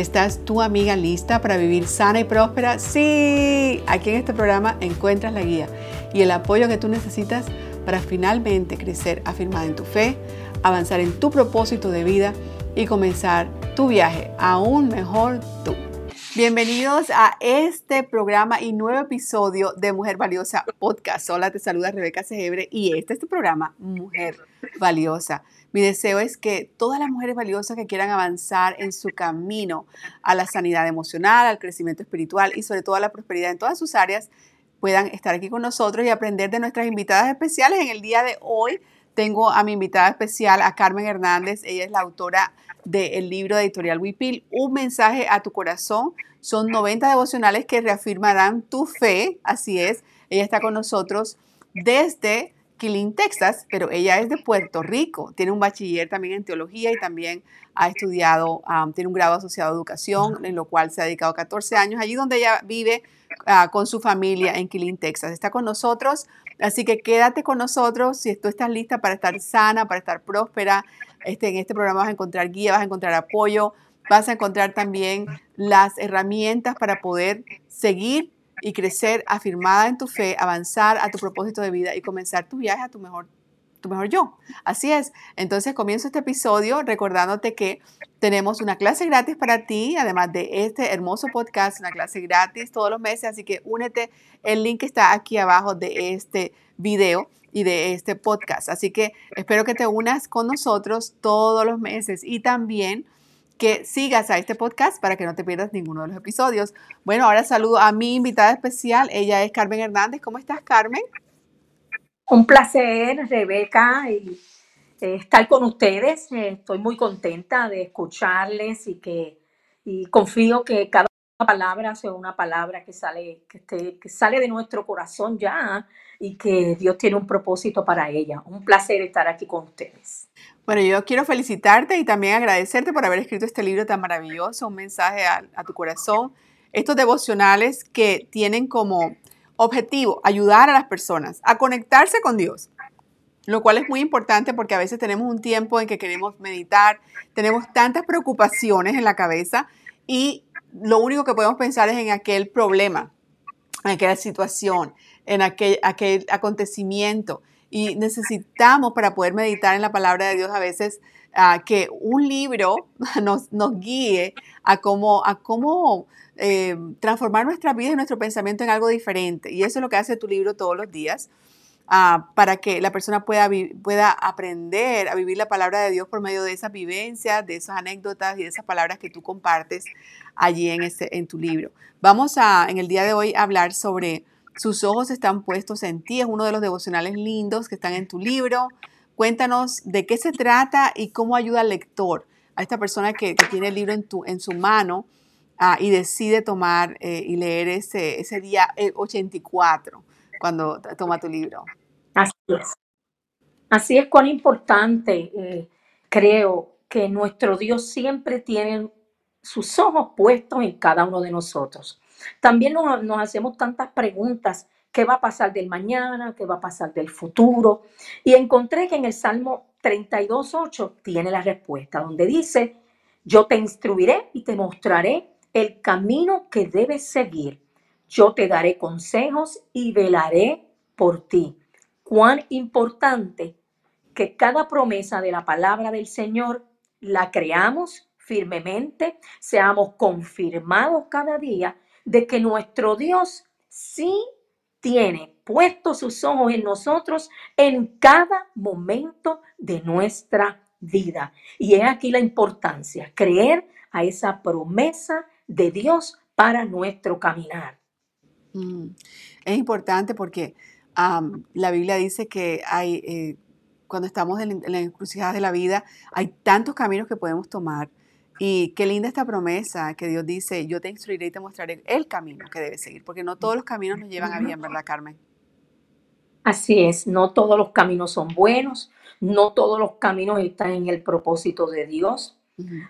¿Estás tu amiga lista para vivir sana y próspera? Sí, aquí en este programa encuentras la guía y el apoyo que tú necesitas para finalmente crecer afirmada en tu fe, avanzar en tu propósito de vida y comenzar tu viaje aún mejor tú. Bienvenidos a este programa y nuevo episodio de Mujer Valiosa Podcast. Hola, te saluda Rebeca Segebre y este es tu programa Mujer Valiosa. Mi deseo es que todas las mujeres valiosas que quieran avanzar en su camino a la sanidad emocional, al crecimiento espiritual y sobre todo a la prosperidad en todas sus áreas, puedan estar aquí con nosotros y aprender de nuestras invitadas especiales. En el día de hoy tengo a mi invitada especial, a Carmen Hernández. Ella es la autora del libro de Editorial Wipil, Un mensaje a tu corazón. Son 90 devocionales que reafirmarán tu fe. Así es, ella está con nosotros desde Killing, Texas, pero ella es de Puerto Rico. Tiene un bachiller también en teología y también ha estudiado, um, tiene un grado asociado a educación, en lo cual se ha dedicado 14 años allí donde ella vive uh, con su familia en Killing, Texas. Está con nosotros, así que quédate con nosotros si tú estás lista para estar sana, para estar próspera. Este, en este programa vas a encontrar guía, vas a encontrar apoyo, vas a encontrar también las herramientas para poder seguir y crecer afirmada en tu fe, avanzar a tu propósito de vida y comenzar tu viaje a tu mejor, tu mejor yo. Así es. Entonces comienzo este episodio recordándote que tenemos una clase gratis para ti, además de este hermoso podcast, una clase gratis todos los meses, así que únete. El link está aquí abajo de este video y de este podcast. Así que espero que te unas con nosotros todos los meses y también que sigas a este podcast para que no te pierdas ninguno de los episodios. Bueno, ahora saludo a mi invitada especial. Ella es Carmen Hernández. ¿Cómo estás, Carmen? Un placer, Rebeca, eh, estar con ustedes. Eh, estoy muy contenta de escucharles y que y confío que cada palabra sea una palabra que sale, que, que sale de nuestro corazón ya y que Dios tiene un propósito para ella. Un placer estar aquí con ustedes. Bueno, yo quiero felicitarte y también agradecerte por haber escrito este libro tan maravilloso, un mensaje a, tu corazón. Estos devocionales que tienen como objetivo ayudar a las personas a conectarse con Dios, lo cual es muy importante porque a veces tenemos un tiempo en que queremos meditar, tenemos tantas preocupaciones en la cabeza y lo único que podemos pensar es en aquel problema, en aquella situación, en aquel, aquel acontecimiento. Y necesitamos para poder meditar en la palabra de Dios a veces ah, que un libro nos, nos, guíe a cómo, a cómo eh, transformar nuestra vida y nuestro pensamiento en algo diferente. Y eso es lo que hace tu libro todos los días. Ah, para que la persona pueda, pueda aprender a vivir la palabra de Dios por medio de esas vivencias, de esas anécdotas y de esas palabras que tú compartes allí en, ese, en tu libro. Vamos a, en el día de hoy, hablar sobre sus ojos están puestos en ti. Es uno de los devocionales lindos que están en tu libro. Cuéntanos de qué se trata y cómo ayuda al lector, a esta persona que, tiene el libro en, su mano ah, y decide tomar eh, y leer ese, día 84 eh, cuando toma tu libro. Así es. Así es cuán importante eh, creo que nuestro Dios siempre tiene sus ojos puestos en cada uno de nosotros. También nos, hacemos tantas preguntas. ¿Qué va a pasar del mañana? ¿Qué va a pasar del futuro? Y encontré que en el Salmo 32.8 tiene la respuesta, donde dice, yo te instruiré y te mostraré el camino que debes seguir. Yo te daré consejos y velaré por ti. Cuán importante que cada promesa de la palabra del Señor la creamos firmemente, seamos confirmados cada día de que nuestro Dios sí tiene puesto sus ojos en nosotros en cada momento de nuestra vida. Y es aquí la importancia, creer a esa promesa de Dios para nuestro caminar. Mm. Es importante porque la Biblia dice que hay, eh, cuando estamos en, en la encrucijada de la vida, hay tantos caminos que podemos tomar y qué linda esta promesa que Dios dice, yo te instruiré y te mostraré el camino que debes seguir, porque no todos los caminos nos llevan a bien, ¿verdad, Carmen? Así es, no todos los caminos son buenos, no todos los caminos están en el propósito de Dios,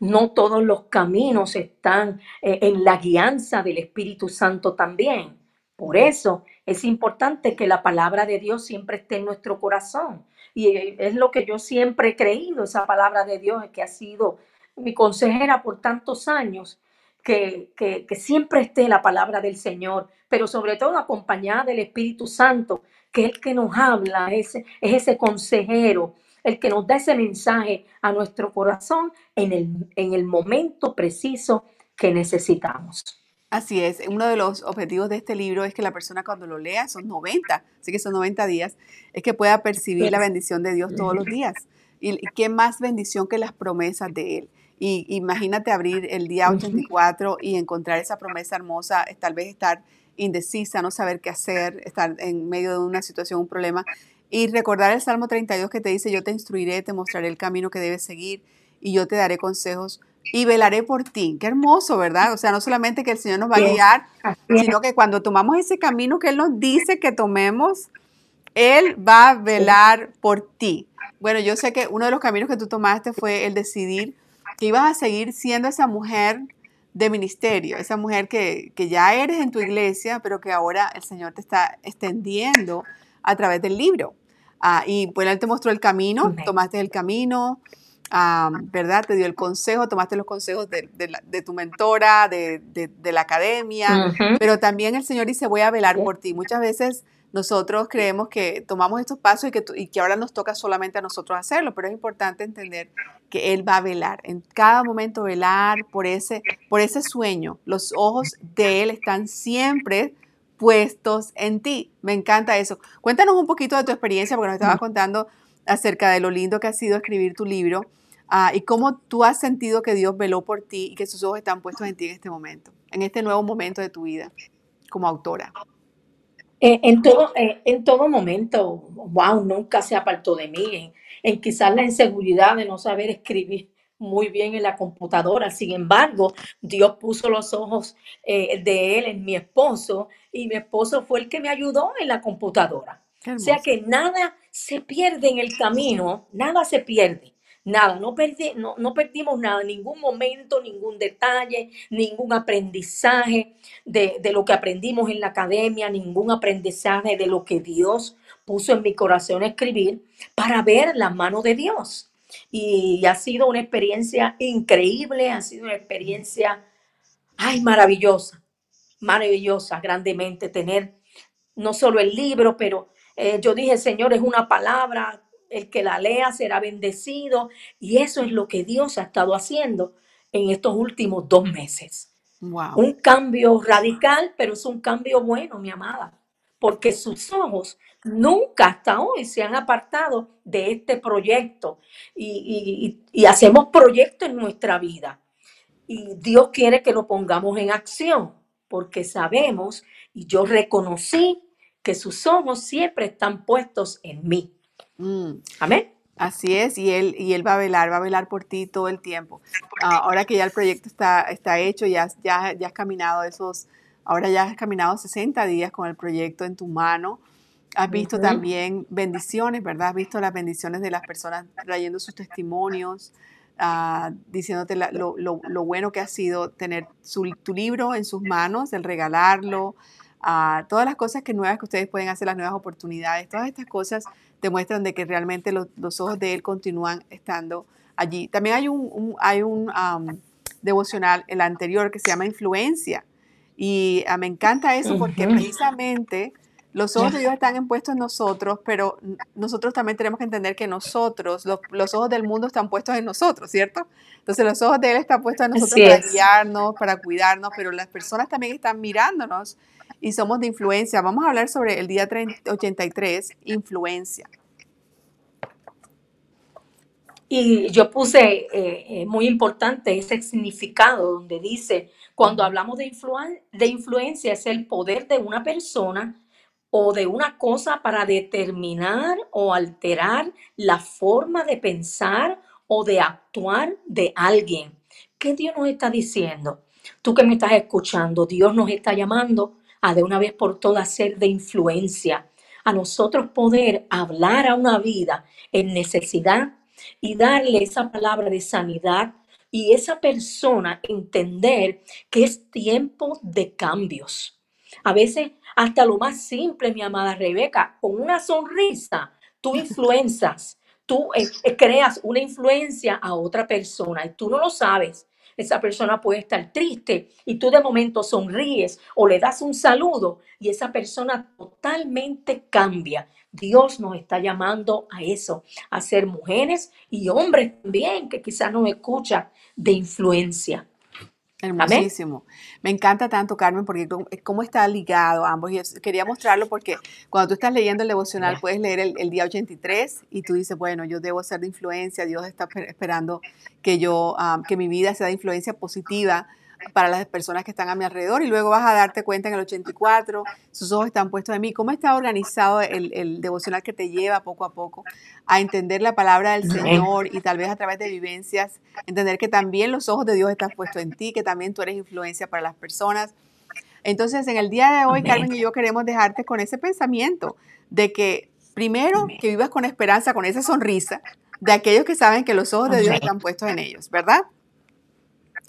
no todos los caminos están eh, en la guianza del Espíritu Santo también. Por eso es importante que la palabra de Dios siempre esté en nuestro corazón. Y eh, es lo que yo siempre he creído, esa palabra de Dios que ha sido mi consejera por tantos años, que, que, siempre esté la palabra del Señor, pero sobre todo acompañada del Espíritu Santo, que es el que nos habla, es, es ese consejero, el que nos da ese mensaje a nuestro corazón en el, en el momento preciso que necesitamos. Así es, uno de los objetivos de este libro es que la persona cuando lo lea, son 90, así que son 90 días, es que pueda percibir la bendición de Dios todos los días. Y qué más bendición que las promesas de Él. Y imagínate abrir el día 84 y encontrar esa promesa hermosa, tal vez estar indecisa, no saber qué hacer, estar en medio de una situación, un problema. Y recordar el Salmo 32 que te dice, yo te instruiré, te mostraré el camino que debes seguir y yo te daré consejos y velaré por ti. Qué hermoso, ¿verdad? O sea, no solamente que el Señor nos va a guiar, sino que cuando tomamos ese camino que Él nos dice que tomemos, Él va a velar por ti. Bueno, yo sé que uno de los caminos que tú tomaste fue el decidir que ibas a seguir siendo esa mujer de ministerio, esa mujer que, ya eres en tu iglesia, pero que ahora el Señor te está extendiendo a través del libro. Ah, y pues Él te mostró el camino, tomaste el camino, ah, ¿verdad? Te dio el consejo, tomaste los consejos de, tu mentora, de, la academia, pero también el Señor dice, voy a velar por ti. Muchas veces nosotros creemos que tomamos estos pasos y que, y que ahora nos toca solamente a nosotros hacerlo, pero es importante entender que Él va a velar, en cada momento velar por ese, por ese sueño. Los ojos de Él están siempre puestos en ti. Me encanta eso. Cuéntanos un poquito de tu experiencia, porque nos estabas contando acerca de lo lindo que ha sido escribir tu libro ah, y cómo tú has sentido que Dios veló por ti y que sus ojos están puestos en ti en este momento, en este nuevo momento de tu vida como autora. Eh, en, todo, eh, en todo momento, wow, nunca se apartó de mí. En, quizás la inseguridad de no saber escribir muy bien en la computadora. Sin embargo, Dios puso los ojos eh, de él en mi esposo y mi esposo fue el que me ayudó en la computadora. O sea que nada se pierde en el camino, nada se pierde. Nada, no, no, no perdimos nada, ningún momento, ningún detalle, ningún aprendizaje de, de lo que aprendimos en la academia, ningún aprendizaje de lo que Dios puso en mi corazón escribir para ver la mano de Dios. Y ha sido una experiencia increíble, ha sido una experiencia, ay, maravillosa, maravillosa, grandemente tener no solo el libro, pero eh, yo dije, Señor, es una palabra el que la lea será bendecido. Y eso es lo que Dios ha estado haciendo en estos últimos dos meses. Un cambio radical, pero es un cambio bueno, mi amada, porque sus ojos nunca hasta hoy se han apartado de este proyecto y, y hacemos proyectos en nuestra vida. Y Dios quiere que lo pongamos en acción, porque sabemos y yo reconocí que sus ojos siempre están puestos en mí. Mm. Amén. Así es, y él, y él va a velar, va a velar por ti todo el tiempo. Ah, ahora que ya el proyecto está, está hecho, ya, ya, ya has caminado esos, ahora ya has caminado 60 días con el proyecto en tu mano. Has visto también bendiciones, ¿verdad? Has visto las bendiciones de las personas trayendo sus testimonios, ah, diciéndote lo, lo, lo, bueno que ha sido tener tu libro en sus manos, el regalarlo, todas las cosas que nuevas que ustedes pueden hacer, las nuevas oportunidades, todas estas cosas demuestran de que realmente los, ojos de Él continúan estando allí. También hay un, hay un devocional, el anterior, que se llama Influencia. Y ah, me encanta eso porque precisamente los ojos de Dios están impuestos en nosotros, pero nosotros también tenemos que entender que nosotros, los, ojos del mundo están puestos en nosotros, ¿cierto? Entonces los ojos de Él están puestos en nosotros para guiarnos, para cuidarnos, pero las personas también están mirándonos y somos de influencia. Vamos a hablar sobre el día 83, influencia. Y yo puse eh, eh, muy importante ese significado donde dice, cuando hablamos de, de influencia es el poder de una persona o de una cosa para determinar o alterar la forma de pensar o de actuar de alguien. ¿Qué Dios nos está diciendo? Tú que me estás escuchando, Dios nos está llamando a de una vez por todas ser de influencia, a nosotros poder hablar a una vida en necesidad y darle esa palabra de sanidad y esa persona entender que es tiempo de cambios. A veces hasta lo más simple, mi amada Rebeca, con una sonrisa, tú influencias, tú eh, eh, creas una influencia a otra persona y tú no lo sabes. Esa persona puede estar triste y tú de momento sonríes o le das un saludo y esa persona totalmente cambia. Dios nos está llamando a eso, a ser mujeres y hombres también que quizás nos escuchan de influencia. Hermosísimo. Me encanta tanto, Carmen, porque cómo está ligado a ambos. Y quería mostrarlo porque cuando tú estás leyendo el devocional, puedes leer el, día 83 y tú dices, bueno, yo debo ser de influencia, Dios está esperando que yo, ah, que mi vida sea de influencia positiva para las personas que están a mi alrededor y luego vas a darte cuenta en el 84, sus ojos están puestos en mí. ¿Cómo está organizado el, devocional que te lleva poco a poco a entender la palabra del Señor y tal vez a través de vivencias, entender que también los ojos de Dios están puestos en ti, que también tú eres influencia para las personas? Entonces, en el día de hoy, Carmen y yo queremos dejarte con ese pensamiento de que primero que vivas con esperanza, con esa sonrisa de aquellos que saben que los ojos de Dios están puestos en ellos, ¿verdad?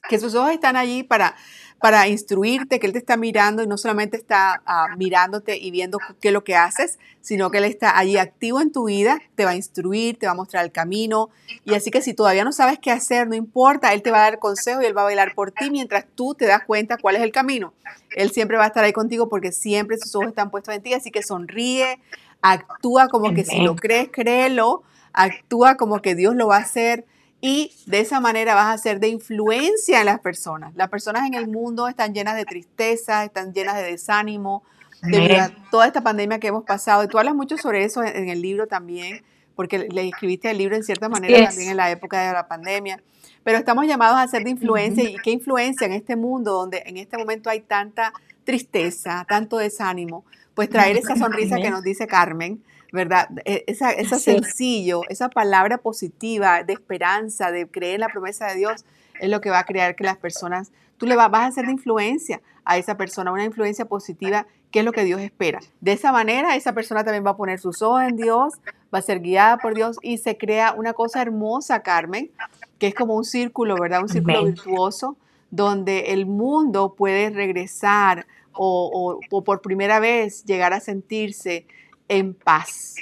Que sus ojos están allí para, para instruirte, que Él te está mirando y no solamente está ah, mirándote y viendo qué es lo que haces, sino que Él está allí activo en tu vida, te va a instruir, te va a mostrar el camino. Y así que si todavía no sabes qué hacer, no importa, Él te va a dar consejo y Él va a bailar por ti mientras tú te das cuenta cuál es el camino. Él siempre va a estar ahí contigo porque siempre sus ojos están puestos en ti, así que sonríe, actúa como que si lo crees, créelo, actúa como que Dios lo va a hacer y de esa manera vas a ser de influencia en las personas. Las personas en el mundo están llenas de tristeza, están llenas de desánimo, debido a toda esta pandemia que hemos pasado. Y tú hablas mucho sobre eso en el libro también, porque le escribiste el libro en cierta manera también en la época de la pandemia. Pero estamos llamados a ser de influencia. ¿Y qué influencia en este mundo donde en este momento hay tanta tristeza, tanto desánimo? Pues traer esa sonrisa que nos dice Carmen, ¿verdad? E, esa, esa sencillo, esa palabra positiva de esperanza, de creer en la promesa de Dios, es lo que va a crear que las personas, tú le vas, vas a hacer de influencia a esa persona, una influencia positiva, que es lo que Dios espera. De esa manera, esa persona también va a poner sus ojos en Dios, va a ser guiada por Dios y se crea una cosa hermosa, Carmen, que es como un círculo, ¿verdad? Un círculo virtuoso donde el mundo puede regresar o, o por primera vez llegar a sentirse en paz.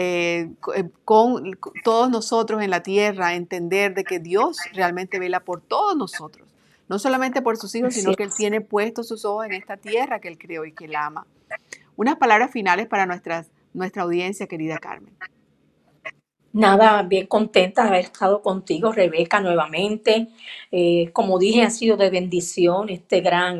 Eh, eh, con todos nosotros en la tierra, entender de que Dios realmente vela por todos nosotros, no solamente por sus hijos, sino que Él tiene puestos sus ojos en esta tierra que Él creó y que Él ama. Unas palabras finales para nuestras, nuestra audiencia, querida Carmen. Nada, bien contenta de haber estado contigo, Rebeca, nuevamente. Eh, como dije, ha sido de bendición este gran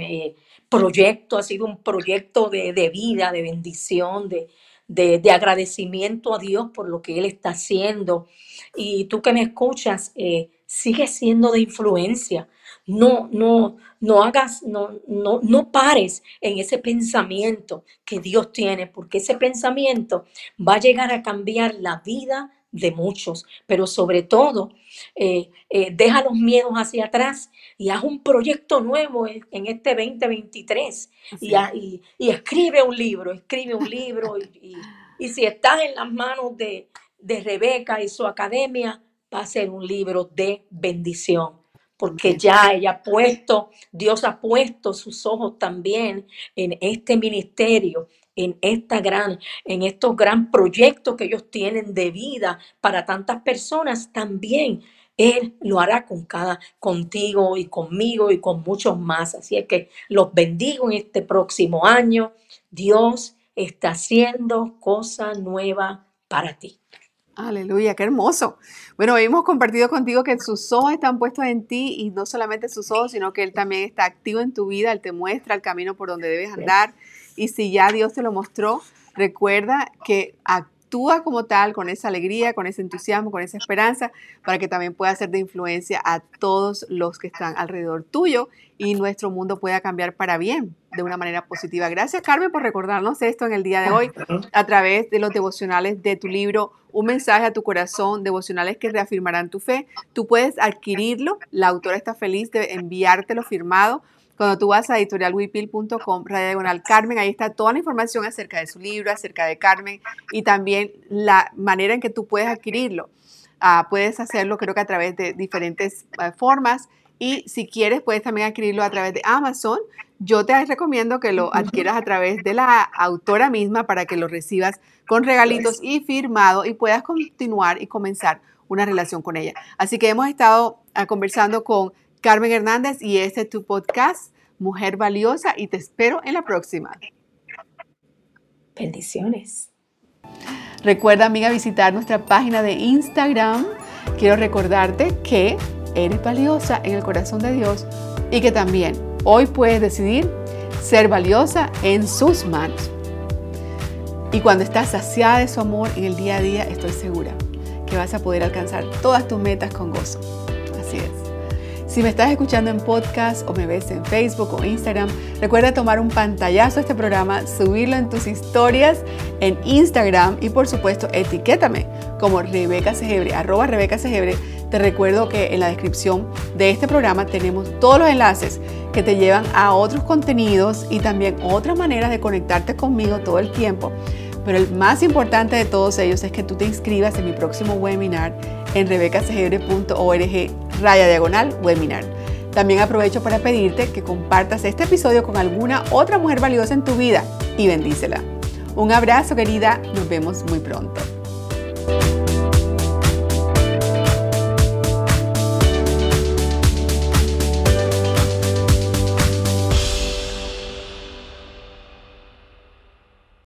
proyecto, ha sido un proyecto de, de vida, de bendición, de, de, agradecimiento a Dios por lo que Él está haciendo. Y tú que me escuchas, eh, sigue siendo de influencia. No, no, no hagas, no, no, no pares en ese pensamiento que Dios tiene, porque ese pensamiento va a llegar a cambiar la vida de muchos, pero sobre todo, eh, eh, deja los miedos hacia atrás y haz un proyecto nuevo en, este 2023 y, y, y, escribe un libro, escribe un libro y, y, si estás en las manos de, de Rebeca y su academia, va a ser un libro de bendición porque ya ella ha puesto, Dios ha puesto sus ojos también en este ministerio en esta gran, en estos gran proyectos que ellos tienen de vida para tantas personas, también él lo hará con cada, contigo y conmigo y con muchos más. Así es que los bendigo en este próximo año. Dios está haciendo cosa nueva para ti. Aleluya, qué hermoso. Bueno, hemos compartido contigo que sus ojos están puestos en ti y no solamente sus ojos, sino que Él también está activo en tu vida, Él te muestra el camino por donde debes andar. Y si ya Dios te lo mostró, recuerda que actúa como tal, con esa alegría, con ese entusiasmo, con esa esperanza, para que también pueda ser de influencia a todos los que están alrededor tuyo y nuestro mundo pueda cambiar para bien, de una manera positiva. Gracias, Carmen, por recordarnos esto en el día de hoy a través de los devocionales de tu libro Un mensaje a tu corazón, devocionales que reafirmarán tu fe. Tú puedes adquirirlo, la autora está feliz de enviártelo firmado Cuando tú vas a editorialwipil.com, diagonal Carmen, ahí está toda la información acerca de su libro, acerca de Carmen y también la manera en que tú puedes adquirirlo. Ah, puedes hacerlo creo que a través de diferentes eh, formas y si quieres puedes también adquirirlo a través de Amazon. Yo te recomiendo que lo adquieras a través de la autora misma para que lo recibas con regalitos y firmado y puedas continuar y comenzar una relación con ella. Así que hemos estado ah, conversando con Carmen Hernández y este es tu podcast, Mujer Valiosa, y te espero en la próxima. Bendiciones. Recuerda, amiga, visitar nuestra página de Instagram. Quiero recordarte que eres valiosa en el corazón de Dios y que también hoy puedes decidir ser valiosa en sus manos. Y cuando estás saciada de su amor en el día a día, estoy segura que vas a poder alcanzar todas tus metas con gozo. Así es. Si me estás escuchando en podcast o me ves en Facebook o Instagram, recuerda tomar un pantallazo de este programa, subirlo en tus historias en Instagram y por supuesto etiquétame como Rebeca Segebre, arroba Rebeca Segebre. Te recuerdo que en la descripción de este programa tenemos todos los enlaces que te llevan a otros contenidos y también otras maneras de conectarte conmigo todo el tiempo pero el más importante de todos ellos es que tú te inscribas en mi próximo webinar en rebecasegebre.org raya diagonal webinar. También aprovecho para pedirte que compartas este episodio con alguna otra mujer valiosa en tu vida y bendícela. Un abrazo querida, nos vemos muy pronto.